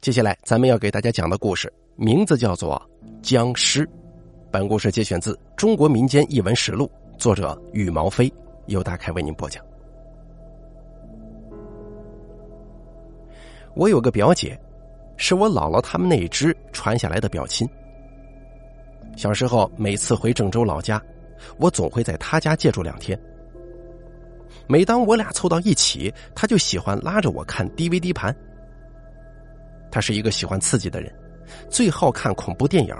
接下来咱们要给大家讲的故事名字叫做《僵尸》。本故事节选自《中国民间异闻实录》，作者羽毛飞，由大开为您播讲。我有个表姐，是我姥姥他们那一支传下来的表亲。小时候每次回郑州老家，我总会在她家借住两天。每当我俩凑到一起，她就喜欢拉着我看 DVD 盘。他是一个喜欢刺激的人，最好看恐怖电影，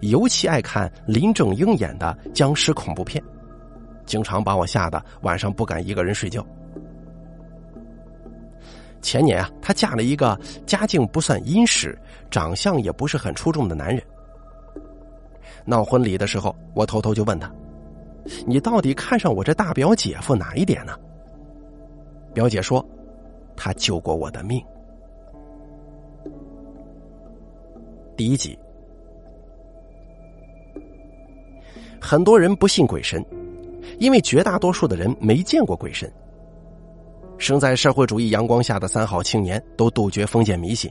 尤其爱看林正英演的僵尸恐怖片，经常把我吓得晚上不敢一个人睡觉。前年啊，她嫁了一个家境不算殷实、长相也不是很出众的男人。闹婚礼的时候，我偷偷就问他：“你到底看上我这大表姐夫哪一点呢？”表姐说：“他救过我的命。”第一集，很多人不信鬼神，因为绝大多数的人没见过鬼神。生在社会主义阳光下的三好青年都杜绝封建迷信，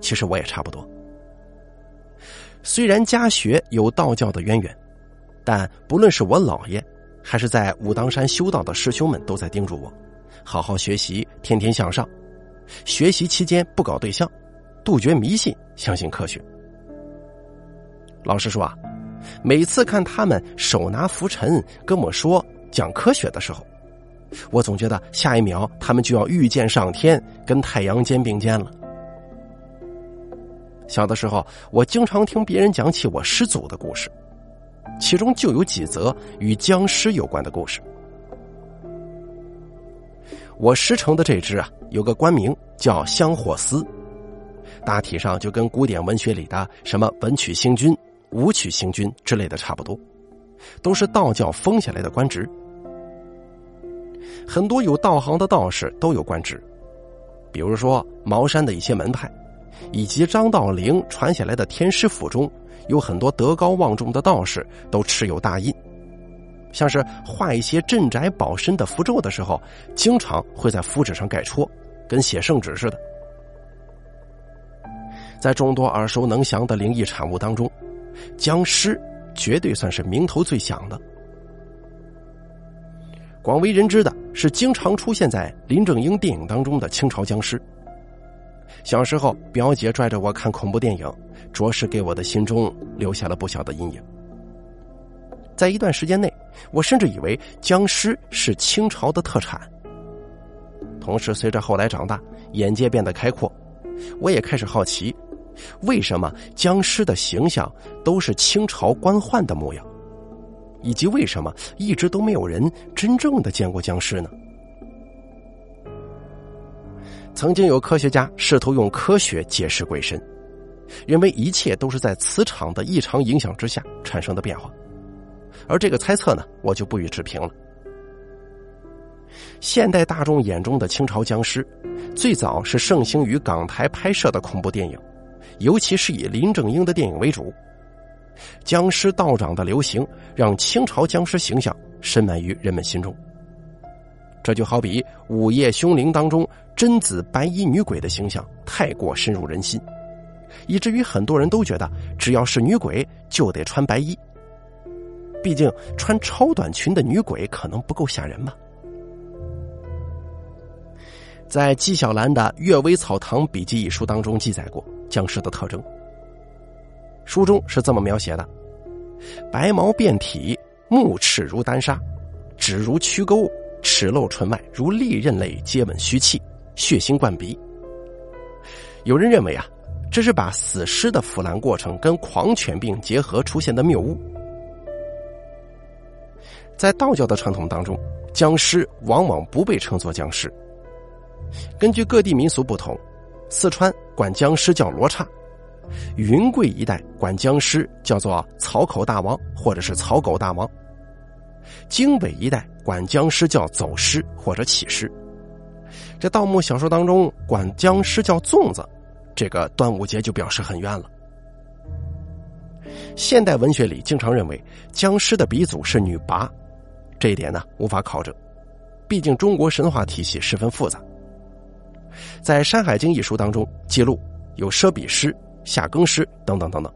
其实我也差不多。虽然家学有道教的渊源，但不论是我姥爷，还是在武当山修道的师兄们，都在叮嘱我：好好学习，天天向上。学习期间不搞对象，杜绝迷信，相信科学。老实说啊，每次看他们手拿拂尘跟我说讲科学的时候，我总觉得下一秒他们就要御剑上天，跟太阳肩并肩了。小的时候，我经常听别人讲起我师祖的故事，其中就有几则与僵尸有关的故事。我师承的这支啊，有个官名叫香火司，大体上就跟古典文学里的什么文曲星君。武曲星君之类的差不多，都是道教封下来的官职。很多有道行的道士都有官职，比如说茅山的一些门派，以及张道陵传下来的天师府中，有很多德高望重的道士都持有大印，像是画一些镇宅保身的符咒的时候，经常会在符纸上盖戳，跟写圣旨似的。在众多耳熟能详的灵异产物当中。僵尸绝对算是名头最响的。广为人知的是，经常出现在林正英电影当中的清朝僵尸。小时候，表姐拽着我看恐怖电影，着实给我的心中留下了不小的阴影。在一段时间内，我甚至以为僵尸是清朝的特产。同时，随着后来长大，眼界变得开阔，我也开始好奇。为什么僵尸的形象都是清朝官宦的模样？以及为什么一直都没有人真正的见过僵尸呢？曾经有科学家试图用科学解释鬼神，认为一切都是在磁场的异常影响之下产生的变化，而这个猜测呢，我就不予置评了。现代大众眼中的清朝僵尸，最早是盛行于港台拍摄的恐怖电影。尤其是以林正英的电影为主，僵尸道长的流行让清朝僵尸形象深埋于人们心中。这就好比《午夜凶铃》当中贞子白衣女鬼的形象太过深入人心，以至于很多人都觉得只要是女鬼就得穿白衣。毕竟穿超短裙的女鬼可能不够吓人吧。在纪晓岚的《阅微草堂笔记》一书当中记载过。僵尸的特征，书中是这么描写的：白毛遍体，目赤如丹砂，指如曲钩，齿露唇脉如利刃类接吻虚气，血腥灌鼻。有人认为啊，这是把死尸的腐烂过程跟狂犬病结合出现的谬误。在道教的传统当中，僵尸往往不被称作僵尸。根据各地民俗不同。四川管僵尸叫罗刹，云贵一带管僵尸叫做草口大王或者是草狗大王，京北一带管僵尸叫走尸或者起尸。这盗墓小说当中管僵尸叫粽子，这个端午节就表示很冤了。现代文学里经常认为僵尸的鼻祖是女魃，这一点呢无法考证，毕竟中国神话体系十分复杂。在《山海经》一书当中记录，有奢比尸、夏更尸等等等等，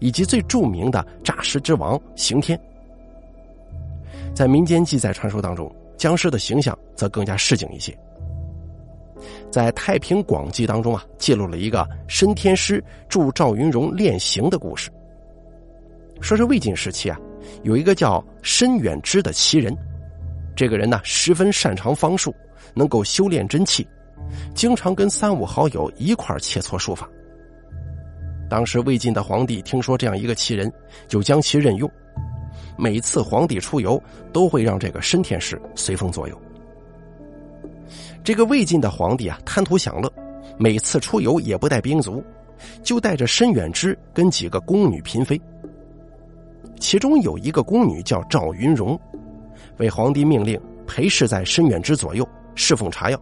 以及最著名的诈尸之王刑天。在民间记载传说当中，僵尸的形象则更加市井一些。在《太平广记》当中啊，记录了一个申天师助赵云荣练刑的故事。说是魏晋时期啊，有一个叫申远之的奇人，这个人呢十分擅长方术，能够修炼真气，经常跟三五好友一块切磋书法。当时魏晋的皇帝听说这样一个奇人，就将其任用。每次皇帝出游，都会让这个申天师随风左右。这个魏晋的皇帝啊，贪图享乐，每次出游也不带兵卒，就带着申远之跟几个宫女嫔妃。其中有一个宫女叫赵云荣，为皇帝命令陪侍在申远之左右，侍奉茶药。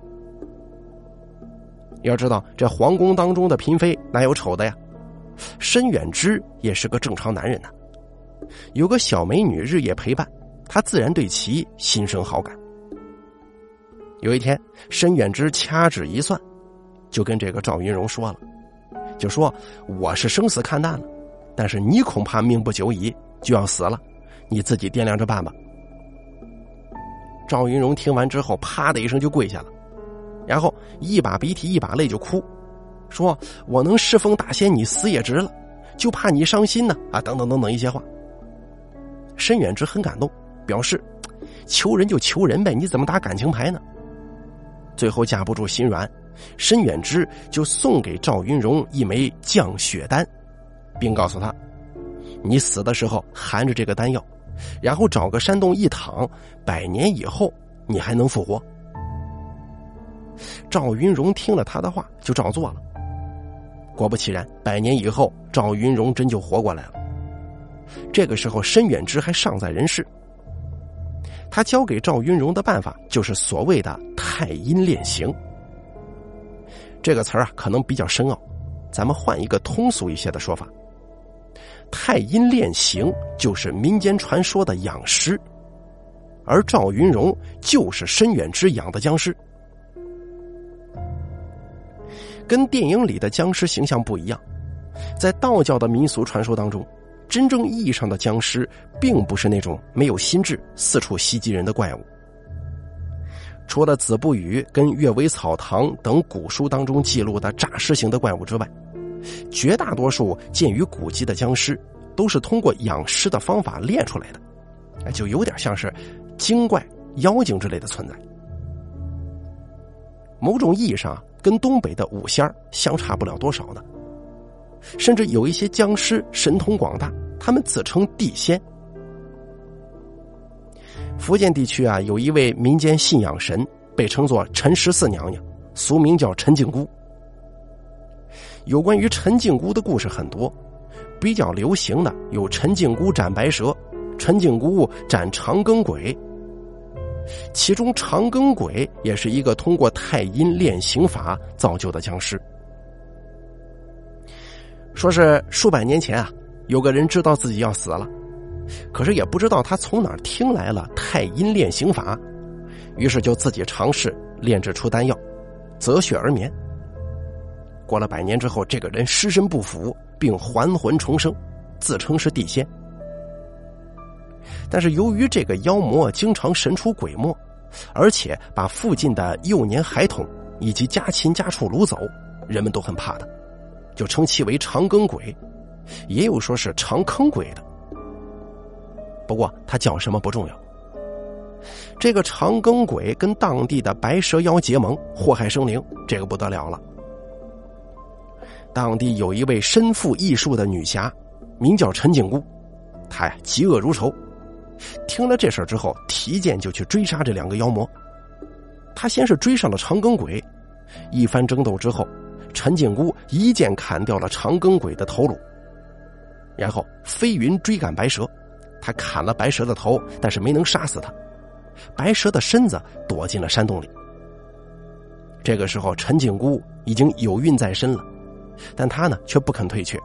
要知道，这皇宫当中的嫔妃哪有丑的呀？申远之也是个正常男人呐。有个小美女日夜陪伴，他自然对其心生好感。有一天，申远之掐指一算，就跟这个赵云荣说了，就说：“我是生死看淡了，但是你恐怕命不久矣，就要死了，你自己掂量着办吧。”赵云荣听完之后，啪的一声就跪下了，然后一把鼻涕一把泪就哭，说：“我能侍奉大仙，你死也值了，就怕你伤心呢。”啊，等等等等一些话。申远之很感动，表示求人就求人呗，你怎么打感情牌呢？最后架不住心软，申远之就送给赵云荣一枚降血丹，并告诉他：“你死的时候含着这个丹药，然后找个山洞一躺，百年以后你还能复活。”赵云荣听了他的话，就照做了。果不其然，百年以后，赵云荣真就活过来了。这个时候，申远之还尚在人世。他教给赵云荣的办法就是所谓的太阴炼形。这个词儿啊，可能比较深奥，咱们换一个通俗一些的说法：太阴炼形就是民间传说的养尸，而赵云荣就是申远之养的僵尸。跟电影里的僵尸形象不一样，在道教的民俗传说当中。真正意义上的僵尸，并不是那种没有心智、四处袭击人的怪物。除了子不语跟阅微草堂等古书当中记录的诈尸型的怪物之外，绝大多数见于古籍的僵尸，都是通过养尸的方法练出来的，就有点像是精怪、妖精之类的存在。某种意义上，跟东北的五仙儿相差不了多少呢。甚至有一些僵尸神通广大，他们自称地仙。福建地区啊，有一位民间信仰神，被称作陈十四娘娘，俗名叫陈靖姑。有关于陈靖姑的故事很多，比较流行的有陈靖姑斩白蛇、陈靖姑斩长庚鬼。其中长庚鬼也是一个通过太阴炼刑法造就的僵尸。说是数百年前啊，有个人知道自己要死了，可是也不知道他从哪儿听来了太阴炼刑法，于是就自己尝试炼制出丹药，择血而眠。过了百年之后，这个人尸身不腐，并还魂重生，自称是地仙。但是由于这个妖魔经常神出鬼没，而且把附近的幼年孩童以及家禽家畜掳走，人们都很怕他。就称其为长庚鬼，也有说是长坑鬼的。不过他叫什么不重要。这个长庚鬼跟当地的白蛇妖结盟，祸害生灵，这个不得了了。当地有一位身负异术的女侠，名叫陈景姑，她呀嫉恶如仇。听了这事之后，提剑就去追杀这两个妖魔。他先是追上了长庚鬼，一番争斗之后。陈靖姑一剑砍掉了长庚鬼的头颅，然后飞云追赶白蛇，他砍了白蛇的头，但是没能杀死他。白蛇的身子躲进了山洞里。这个时候，陈靖姑已经有孕在身了，但他呢却不肯退却，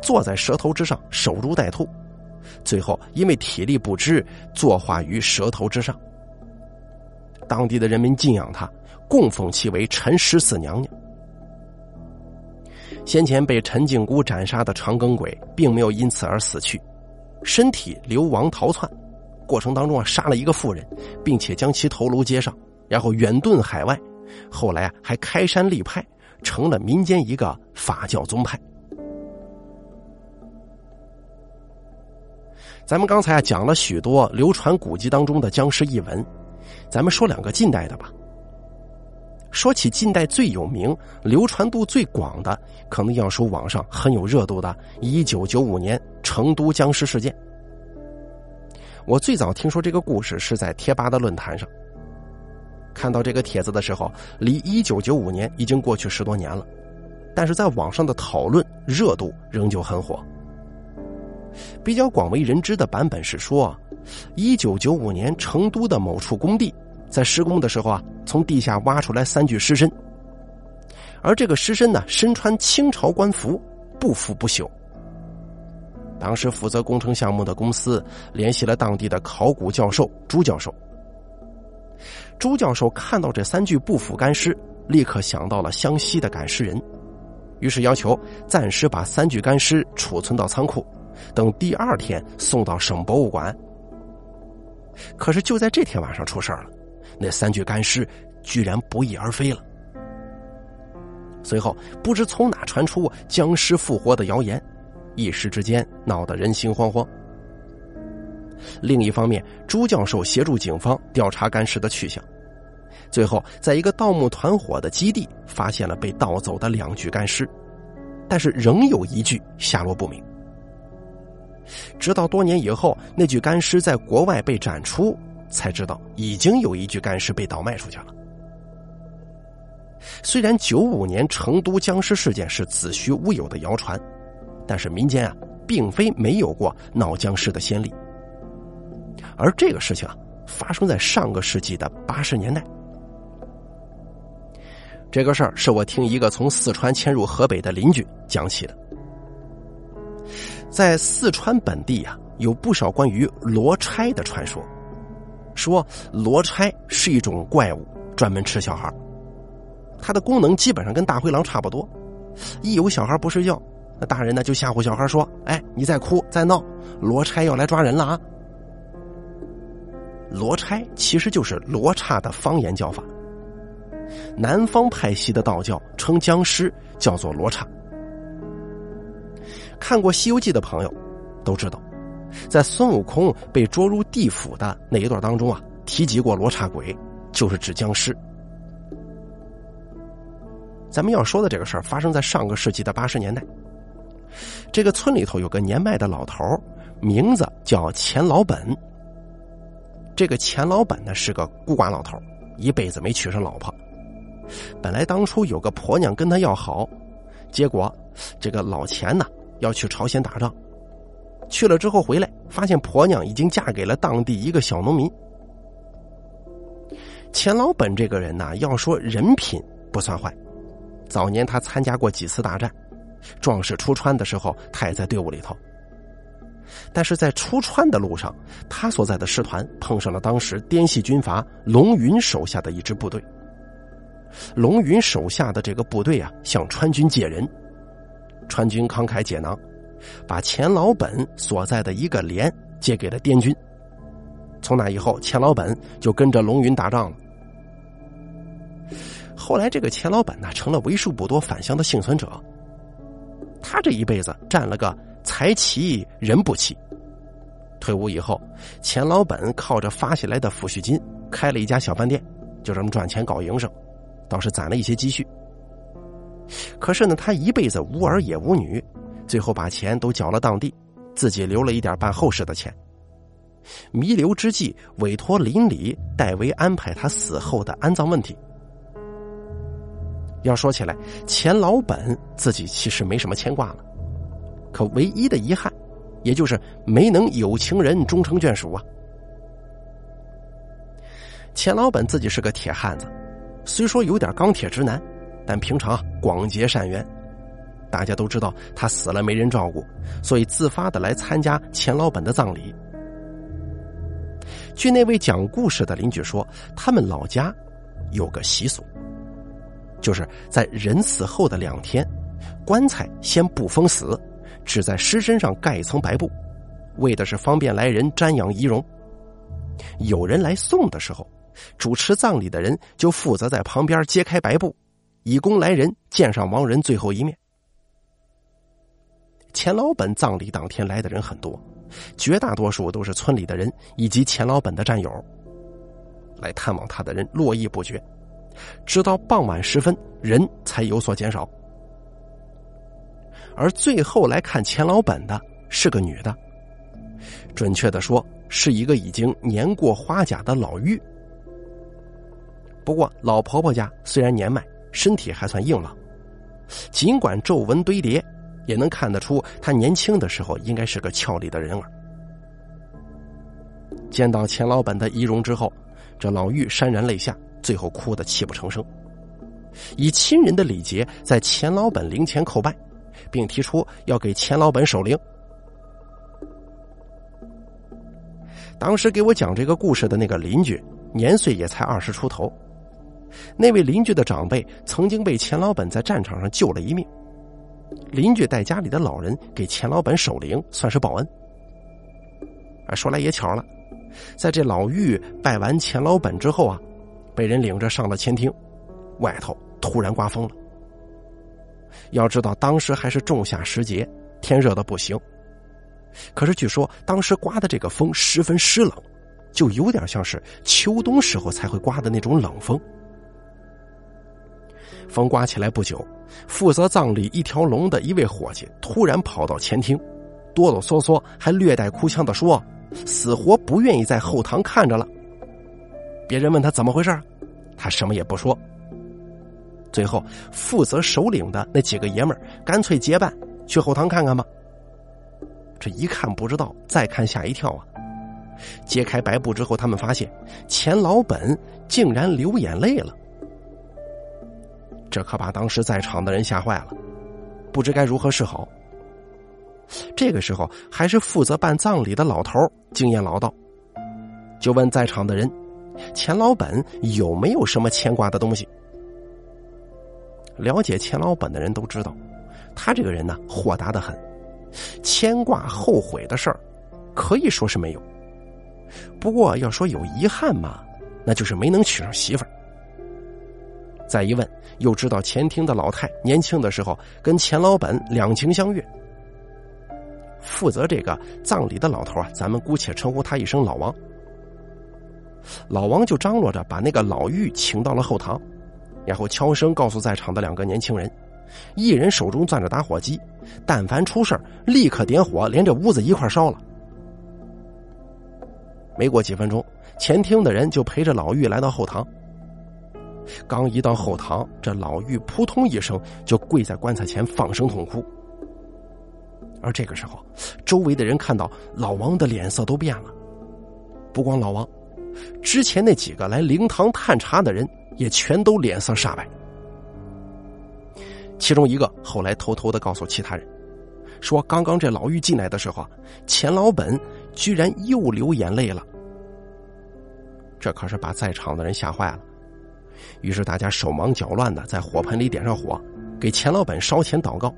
坐在蛇头之上守株待兔，最后因为体力不支，坐化于蛇头之上。当地的人民敬仰他，供奉其为陈十四娘娘。先前被陈靖姑斩杀的长庚鬼，并没有因此而死去，身体流亡逃窜，过程当中啊杀了一个妇人，并且将其头颅接上，然后远遁海外，后来啊还开山立派，成了民间一个法教宗派。咱们刚才啊讲了许多流传古籍当中的僵尸异闻，咱们说两个近代的吧。说起近代最有名、流传度最广的，可能要说网上很有热度的1995年成都僵尸事件。我最早听说这个故事是在贴吧的论坛上，看到这个帖子的时候，离1995年已经过去十多年了，但是在网上的讨论热度仍旧很火。比较广为人知的版本是说，1995年成都的某处工地。在施工的时候啊，从地下挖出来三具尸身，而这个尸身呢，身穿清朝官服，不腐不朽。当时负责工程项目的公司联系了当地的考古教授朱教授。朱教授看到这三具不腐干尸，立刻想到了湘西的赶尸人，于是要求暂时把三具干尸储存到仓库，等第二天送到省博物馆。可是就在这天晚上出事了。那三具干尸居然不翼而飞了。随后，不知从哪传出僵尸复活的谣言，一时之间闹得人心惶惶。另一方面，朱教授协助警方调查干尸的去向，最后在一个盗墓团伙的基地发现了被盗走的两具干尸，但是仍有一具下落不明。直到多年以后，那具干尸在国外被展出。才知道已经有一具干尸被倒卖出去了。虽然九五年成都僵尸事件是子虚乌有的谣传，但是民间啊并非没有过闹僵尸的先例。而这个事情啊发生在上个世纪的八十年代。这个事儿是我听一个从四川迁入河北的邻居讲起的。在四川本地啊有不少关于罗差的传说。说罗差是一种怪物，专门吃小孩。它的功能基本上跟大灰狼差不多。一有小孩不睡觉，那大人呢就吓唬小孩说：“哎，你再哭再闹，罗差要来抓人了啊！”罗差其实就是罗刹的方言叫法。南方派系的道教称僵尸叫做罗刹。看过《西游记》的朋友都知道。在孙悟空被捉入地府的那一段当中啊，提及过罗刹鬼，就是指僵尸。咱们要说的这个事儿发生在上个世纪的八十年代。这个村里头有个年迈的老头，名字叫钱老本。这个钱老本呢是个孤寡老头，一辈子没娶上老婆。本来当初有个婆娘跟他要好，结果这个老钱呢要去朝鲜打仗。去了之后回来，发现婆娘已经嫁给了当地一个小农民。钱老本这个人呢，要说人品不算坏，早年他参加过几次大战，壮士出川的时候他也在队伍里头。但是在出川的路上，他所在的师团碰上了当时滇系军阀龙云手下的一支部队。龙云手下的这个部队啊，向川军借人，川军慷慨解囊。把钱老本所在的一个连借给了滇军。从那以后，钱老本就跟着龙云打仗了。后来，这个钱老本呢，成了为数不多返乡的幸存者。他这一辈子占了个财齐人不齐。退伍以后，钱老本靠着发下来的抚恤金开了一家小饭店，就这么赚钱搞营生，倒是攒了一些积蓄。可是呢，他一辈子无儿也无女。最后把钱都缴了当地，自己留了一点办后事的钱。弥留之际，委托邻里代为安排他死后的安葬问题。要说起来，钱老本自己其实没什么牵挂了，可唯一的遗憾，也就是没能有情人终成眷属啊。钱老本自己是个铁汉子，虽说有点钢铁直男，但平常广结善缘。大家都知道他死了没人照顾，所以自发的来参加钱老本的葬礼。据那位讲故事的邻居说，他们老家有个习俗，就是在人死后的两天，棺材先不封死，只在尸身上盖一层白布，为的是方便来人瞻仰仪容。有人来送的时候，主持葬礼的人就负责在旁边揭开白布，以供来人见上亡人最后一面。钱老本葬礼当天来的人很多，绝大多数都是村里的人以及钱老本的战友。来探望他的人络绎不绝，直到傍晚时分，人才有所减少。而最后来看钱老本的是个女的，准确的说，是一个已经年过花甲的老妪。不过老婆婆家虽然年迈，身体还算硬朗，尽管皱纹堆叠。也能看得出，他年轻的时候应该是个俏丽的人儿。见到钱老本的仪容之后，这老妪潸然泪下，最后哭得泣不成声，以亲人的礼节在钱老本灵前叩拜，并提出要给钱老本守灵。当时给我讲这个故事的那个邻居，年岁也才二十出头。那位邻居的长辈曾经被钱老本在战场上救了一命。邻居带家里的老人给钱老本守灵，算是报恩。啊，说来也巧了，在这老妪拜完钱老本之后啊，被人领着上了前厅，外头突然刮风了。要知道当时还是仲夏时节，天热的不行。可是据说当时刮的这个风十分湿冷，就有点像是秋冬时候才会刮的那种冷风。风刮起来不久，负责葬礼一条龙的一位伙计突然跑到前厅，哆哆嗦嗦，还略带哭腔的说：“死活不愿意在后堂看着了。”别人问他怎么回事，他什么也不说。最后，负责首领的那几个爷们儿干脆结伴去后堂看看吧。这一看不知道，再看吓一跳啊！揭开白布之后，他们发现钱老本竟然流眼泪了。这可把当时在场的人吓坏了，不知该如何是好。这个时候，还是负责办葬礼的老头经验老道，就问在场的人：“钱老本有没有什么牵挂的东西？”了解钱老本的人都知道，他这个人呢，豁达的很，牵挂后悔的事儿，可以说是没有。不过要说有遗憾嘛，那就是没能娶上媳妇儿。再一问，又知道前厅的老太年轻的时候跟钱老本两情相悦。负责这个葬礼的老头啊，咱们姑且称呼他一声老王。老王就张罗着把那个老妪请到了后堂，然后悄声告诉在场的两个年轻人，一人手中攥着打火机，但凡出事立刻点火，连这屋子一块烧了。没过几分钟，前厅的人就陪着老妪来到后堂。刚一到后堂，这老妪扑通一声就跪在棺材前放声痛哭。而这个时候，周围的人看到老王的脸色都变了。不光老王，之前那几个来灵堂探查的人也全都脸色煞白。其中一个后来偷偷的告诉其他人，说刚刚这老妪进来的时候，钱老本居然又流眼泪了。这可是把在场的人吓坏了。于是大家手忙脚乱的在火盆里点上火，给钱老本烧钱祷告，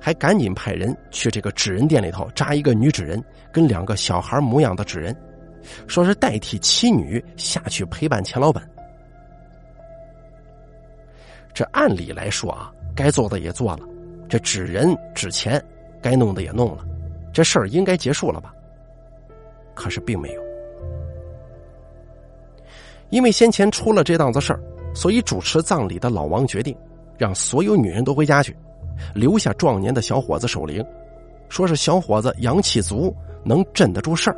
还赶紧派人去这个纸人店里头扎一个女纸人跟两个小孩模样的纸人，说是代替妻女下去陪伴钱老板。这按理来说啊，该做的也做了，这纸人纸钱该弄的也弄了，这事儿应该结束了吧？可是并没有，因为先前出了这档子事儿。所以，主持葬礼的老王决定，让所有女人都回家去，留下壮年的小伙子守灵，说是小伙子阳气足，能镇得住事儿。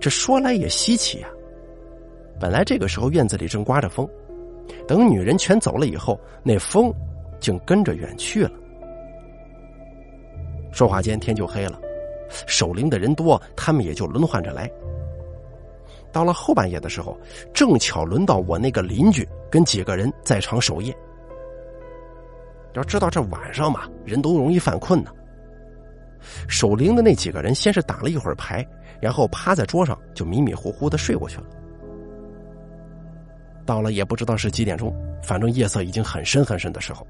这说来也稀奇呀，本来这个时候院子里正刮着风，等女人全走了以后，那风竟跟着远去了。说话间天就黑了，守灵的人多，他们也就轮换着来。到了后半夜的时候，正巧轮到我那个邻居跟几个人在场守夜。要知道这晚上嘛，人都容易犯困呢。守灵的那几个人先是打了一会儿牌，然后趴在桌上就迷迷糊糊的睡过去了。到了也不知道是几点钟，反正夜色已经很深很深的时候，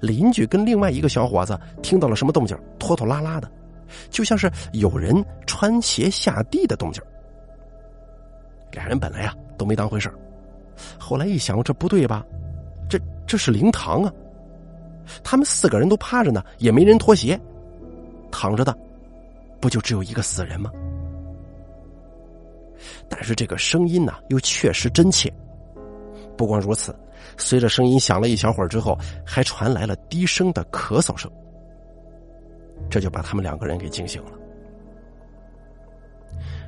邻居跟另外一个小伙子听到了什么动静，拖拖拉拉的，就像是有人穿鞋下地的动静。俩人本来呀都没当回事后来一想，这不对吧？这这是灵堂啊！他们四个人都趴着呢，也没人脱鞋，躺着的不就只有一个死人吗？但是这个声音呢，又确实真切。不光如此，随着声音响了一小会儿之后，还传来了低声的咳嗽声。这就把他们两个人给惊醒了。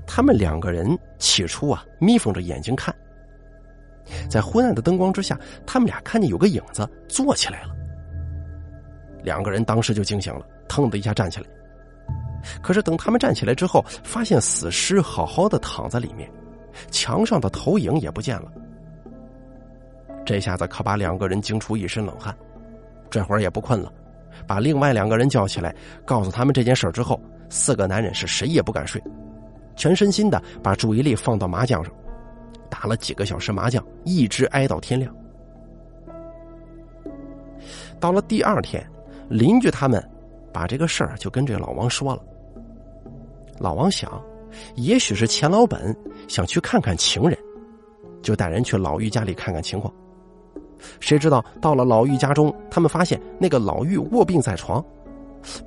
他们两个人起初啊，眯缝着眼睛看，在昏暗的灯光之下，他们俩看见有个影子坐起来了。两个人当时就惊醒了，腾的一下站起来。可是等他们站起来之后，发现死尸好好的躺在里面，墙上的投影也不见了。这下子可把两个人惊出一身冷汗，这会儿也不困了，把另外两个人叫起来，告诉他们这件事之后，四个男人是谁也不敢睡，全身心的把注意力放到麻将上，打了几个小时麻将，一直挨到天亮。到了第二天，邻居他们把这个事儿就跟这个老王说了。老王想，也许是钱老本想去看看情人，就带人去老玉家里看看情况。谁知道到了老玉家中，他们发现那个老玉卧病在床，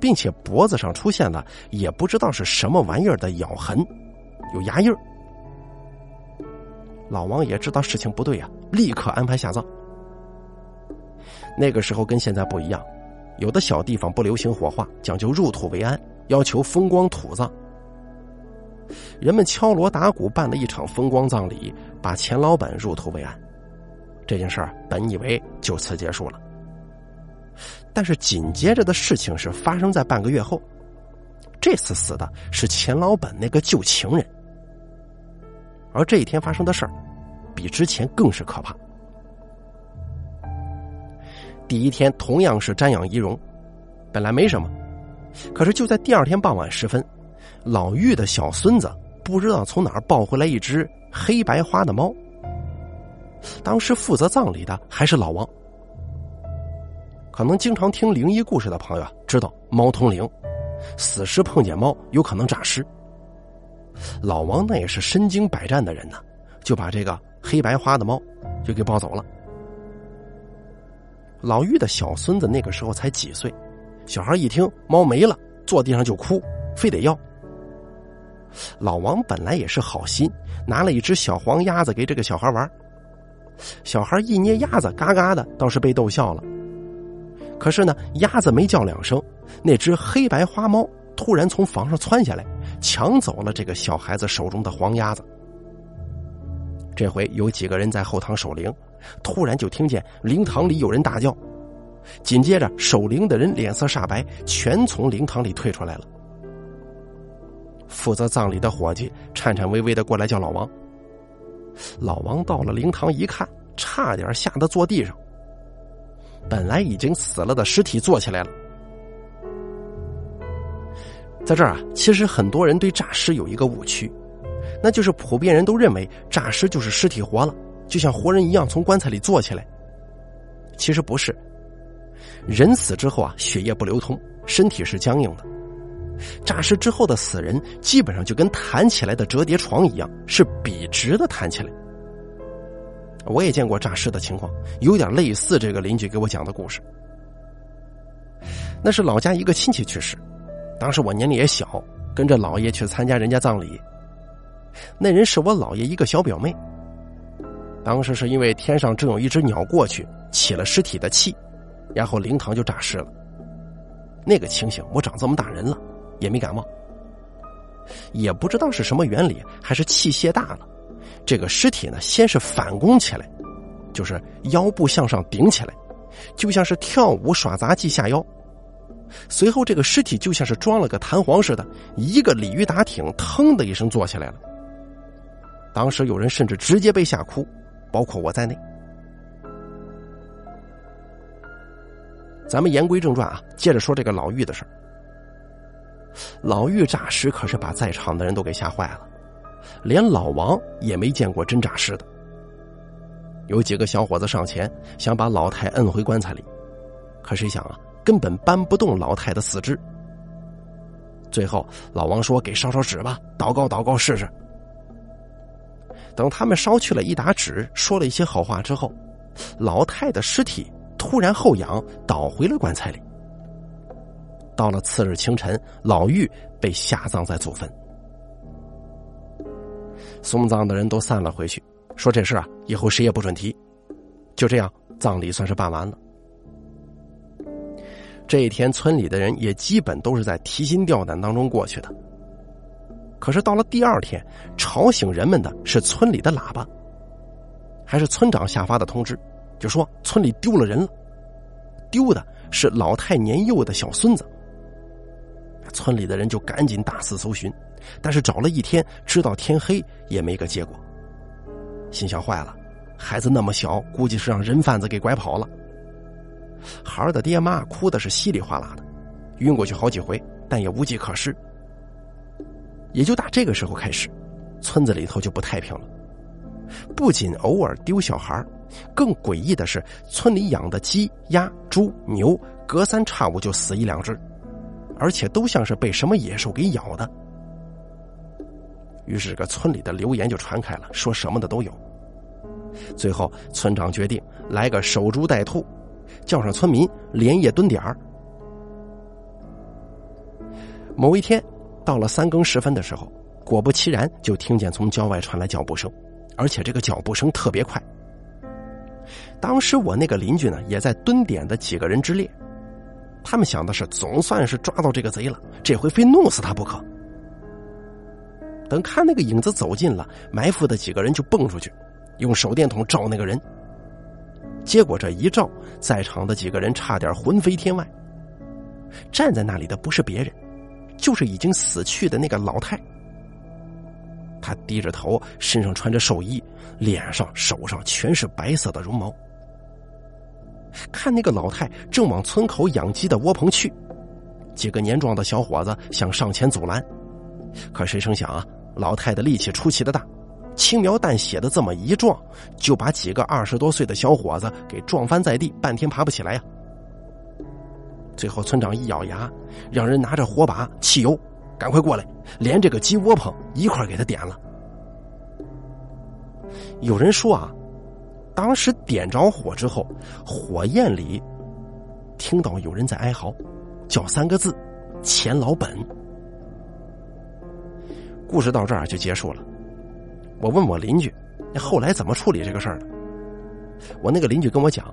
并且脖子上出现了也不知道是什么玩意儿的咬痕，有牙印儿。老王也知道事情不对呀，立刻安排下葬。那个时候跟现在不一样，有的小地方不流行火化，讲究入土为安，要求风光土葬。人们敲锣打鼓办了一场风光葬礼，把钱老板入土为安。这件事儿本以为就此结束了，但是紧接着的事情是发生在半个月后。这次死的是钱老板那个旧情人，而这一天发生的事儿，比之前更是可怕。第一天同样是瞻仰仪容，本来没什么，可是就在第二天傍晚时分。老玉的小孙子不知道从哪儿抱回来一只黑白花的猫。当时负责葬礼的还是老王。可能经常听灵异故事的朋友知道，猫通灵，死尸碰见猫有可能诈尸。老王那也是身经百战的人呢，就把这个黑白花的猫就给抱走了。老玉的小孙子那个时候才几岁，小孩一听猫没了，坐地上就哭，非得要。老王本来也是好心，拿了一只小黄鸭子给这个小孩玩。小孩一捏鸭子，嘎嘎的，倒是被逗笑了。可是呢，鸭子没叫两声，那只黑白花猫突然从房上窜下来，抢走了这个小孩子手中的黄鸭子。这回有几个人在后堂守灵，突然就听见灵堂里有人大叫，紧接着守灵的人脸色煞白，全从灵堂里退出来了。负责葬礼的伙计颤颤巍巍的过来叫老王。老王到了灵堂一看，差点吓得坐地上。本来已经死了的尸体坐起来了。在这儿啊，其实很多人对诈尸有一个误区，那就是普遍人都认为诈尸就是尸体活了，就像活人一样从棺材里坐起来。其实不是，人死之后啊，血液不流通，身体是僵硬的。诈尸之后的死人，基本上就跟弹起来的折叠床一样，是笔直的弹起来。我也见过诈尸的情况，有点类似这个邻居给我讲的故事。那是老家一个亲戚去世，当时我年龄也小，跟着姥爷去参加人家葬礼。那人是我姥爷一个小表妹。当时是因为天上正有一只鸟过去，起了尸体的气，然后灵堂就诈尸了。那个情形，我长这么大人了。也没感冒，也不知道是什么原理，还是气泄大了，这个尸体呢，先是反弓起来，就是腰部向上顶起来，就像是跳舞耍杂技下腰。随后，这个尸体就像是装了个弹簧似的，一个鲤鱼打挺，腾的一声坐起来了。当时有人甚至直接被吓哭，包括我在内。咱们言归正传啊，接着说这个老妪的事。老妪诈尸可是把在场的人都给吓坏了，连老王也没见过真诈尸的。有几个小伙子上前想把老太摁回棺材里，可谁想啊，根本搬不动老太的四肢。最后，老王说：“给烧烧纸吧，祷告祷告试试。”等他们烧去了一沓纸，说了一些好话之后，老太的尸体突然后仰，倒回了棺材里。到了次日清晨，老妪被下葬在祖坟。送葬的人都散了回去，说这事啊，以后谁也不准提。就这样，葬礼算是办完了。这一天，村里的人也基本都是在提心吊胆当中过去的。可是到了第二天，吵醒人们的是村里的喇叭，还是村长下发的通知，就说村里丢了人了，丢的是老太年幼的小孙子。村里的人就赶紧大肆搜寻，但是找了一天，直到天黑也没个结果。心想坏了，孩子那么小，估计是让人贩子给拐跑了。孩儿的爹妈哭的是稀里哗啦的，晕过去好几回，但也无计可施。也就打这个时候开始，村子里头就不太平了。不仅偶尔丢小孩，更诡异的是，村里养的鸡、鸭、猪、牛，隔三差五就死一两只，而且都像是被什么野兽给咬的。于是，这个村里的流言就传开了，说什么的都有。最后，村长决定来个守株待兔，叫上村民连夜蹲点儿。某一天。到了三更时分的时候，果不其然，就听见从郊外传来脚步声，而且这个脚步声特别快。当时我那个邻居呢，也在蹲点的几个人之列，他们想的是，总算是抓到这个贼了，这回非弄死他不可。等看那个影子走近了，埋伏的几个人就蹦出去，用手电筒照那个人。结果这一照，在场的几个人差点魂飞天外。站在那里的不是别人。就是已经死去的那个老太，她低着头，身上穿着寿衣，脸上、手上全是白色的绒毛。看那个老太正往村口养鸡的窝棚去，几个年壮的小伙子想上前阻拦，可谁成想啊，老太的力气出奇的大，轻描淡写的这么一撞，就把几个二十多岁的小伙子给撞翻在地，半天爬不起来呀。最后，村长一咬牙，让人拿着火把、汽油，赶快过来，连这个鸡窝棚一块给他点了。有人说啊，当时点着火之后，火焰里听到有人在哀嚎，叫三个字：“钱老本。”故事到这儿就结束了。我问我邻居，后来怎么处理这个事儿的？我那个邻居跟我讲。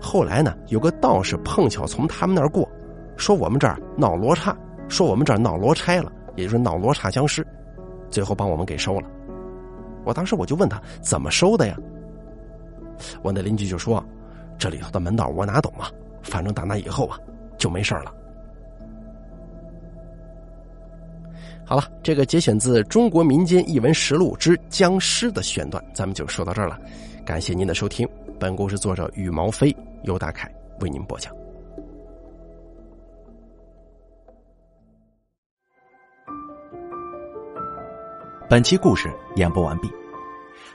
后来呢，有个道士碰巧从他们那儿过，说我们这儿闹罗刹，说我们这儿闹罗差了，也就是闹罗刹僵尸，最后帮我们给收了。我当时我就问他怎么收的呀？我那邻居就说：“这里头的门道我哪懂啊？反正打那以后啊，就没事了。”好了，这个节选自《中国民间异闻实录之僵尸》的选段，咱们就说到这儿了。感谢您的收听，本故事作者羽毛飞。由大凯为您播讲。本期故事演播完毕。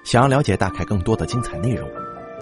想要了解大凯更多的精彩内容，